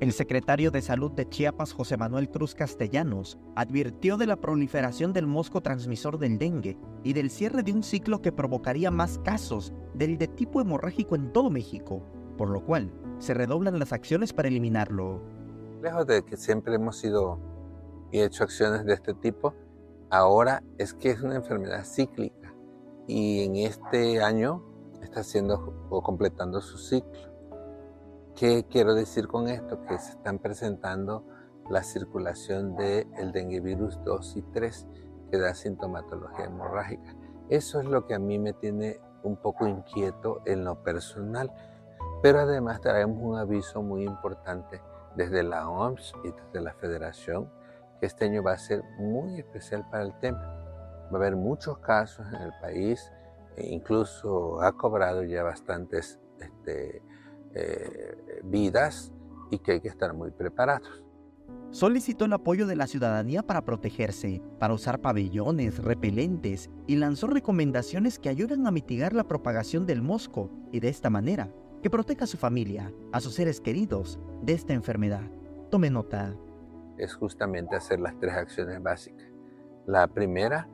El secretario de Salud de Chiapas, José Manuel Cruz Castellanos, advirtió de la proliferación del mosco transmisor del dengue y del cierre de un ciclo que provocaría más casos del de tipo hemorrágico en todo México, por lo cual se redoblan las acciones para eliminarlo. Lejos de que siempre hemos sido y hecho acciones de este tipo, ahora es que es una enfermedad cíclica y en este año está haciendo o completando su ciclo. ¿Qué quiero decir con esto? Que se están presentando la circulación del el dengue virus 2 y 3 que da sintomatología hemorrágica. Eso es lo que a mí me tiene un poco inquieto en lo personal, pero además traemos un aviso muy importante desde la OMS y desde la Federación que este año va a ser muy especial para el tema. Va a haber muchos casos en el país, e incluso ha cobrado ya bastantes este, eh, vidas y que hay que estar muy preparados. Solicitó el apoyo de la ciudadanía para protegerse, para usar pabellones, repelentes y lanzó recomendaciones que ayudan a mitigar la propagación del mosco y de esta manera que proteja a su familia, a sus seres queridos de esta enfermedad. Tome nota. Es justamente hacer las tres acciones básicas. La primera,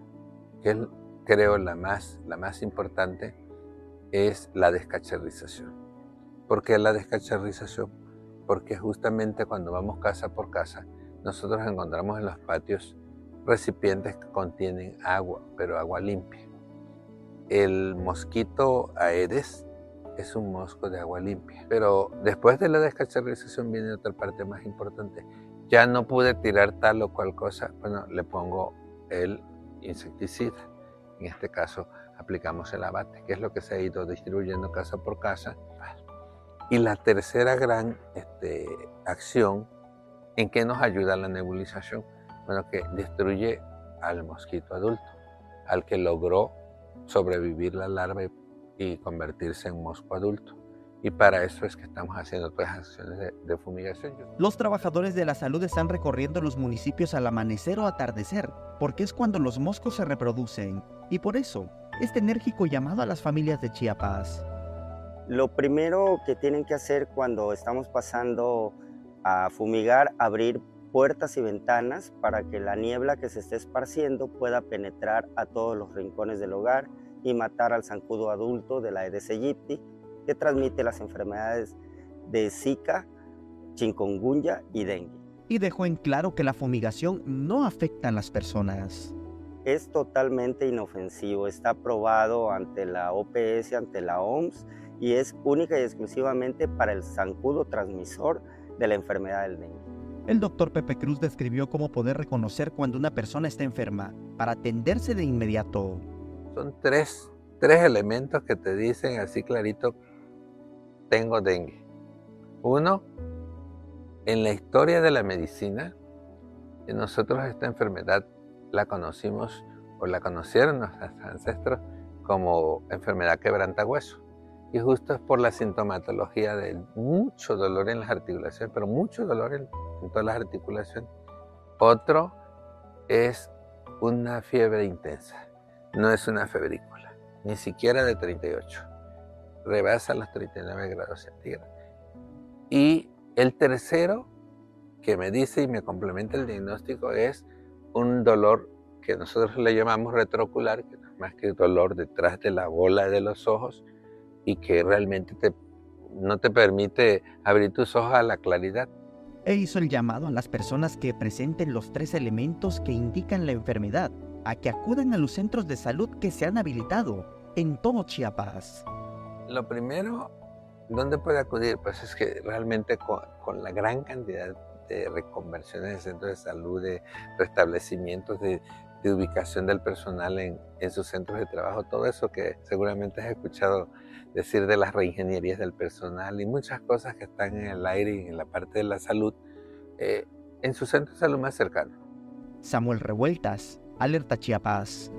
que creo la más, la más importante, es la descacharrización ¿Por qué la descacharrización? Porque justamente cuando vamos casa por casa, nosotros encontramos en los patios recipientes que contienen agua, pero agua limpia. El mosquito Aedes es un mosco de agua limpia. Pero después de la descacharrización viene otra parte más importante. Ya no pude tirar tal o cual cosa, bueno, le pongo el insecticida. En este caso aplicamos el abate, que es lo que se ha ido distribuyendo casa por casa. Y la tercera gran este, acción en que nos ayuda la nebulización, bueno, que destruye al mosquito adulto, al que logró sobrevivir la larva y convertirse en mosco adulto. Y para eso es que estamos haciendo todas las acciones de, de, fumigación. Los trabajadores de la salud están recorriendo los municipios al amanecer o atardecer, porque es cuando los moscos se reproducen. Y por eso, este enérgico llamado a las familias de Chiapas. Lo primero que tienen que hacer cuando estamos pasando a fumigar, abrir puertas y ventanas para que la niebla que se esté esparciendo pueda penetrar a todos los rincones del hogar y matar al zancudo adulto de la Aedes aegypti que transmite las enfermedades de Zika, chikungunya y dengue. Y dejó en claro que la fumigación no afecta a las personas. Es totalmente inofensivo, está aprobado ante la OPS, ante la OMS y es única y exclusivamente para el zancudo transmisor de la enfermedad del dengue. El doctor Pepe Cruz describió cómo poder reconocer cuando una persona está enferma para atenderse de inmediato. Son tres, tres elementos que te dicen así clarito, tengo dengue. Uno, en la historia de la medicina, nosotros esta enfermedad la conocimos o la conocieron nuestros ancestros como enfermedad quebrantahueso. Y justo es por la sintomatología de mucho dolor en las articulaciones, pero mucho dolor en, todas las articulaciones. Otro es una fiebre intensa. No es una febrícula, ni siquiera de 38. Rebasa los 39 grados centígrados. Y el tercero que me dice y me complementa el diagnóstico es un dolor que nosotros le llamamos retroocular, que no es más que dolor detrás de la bola de los ojos, y que realmente te, no te permite abrir tus ojos a la claridad. E hizo el llamado a las personas que presenten los tres elementos que indican la enfermedad a que acudan a los centros de salud que se han habilitado en todo Chiapas. Lo primero, ¿dónde puede acudir? Pues es que realmente con, con la gran cantidad de reconversiones de centros de salud, de restablecimientos, de, de ubicación del personal en, en, sus centros de trabajo, todo eso que seguramente has escuchado decir de las reingenierías del personal y muchas cosas que están en el aire y en la parte de la salud eh, en su centro de salud más cercano. Samuel Revueltas, Alerta Chiapas.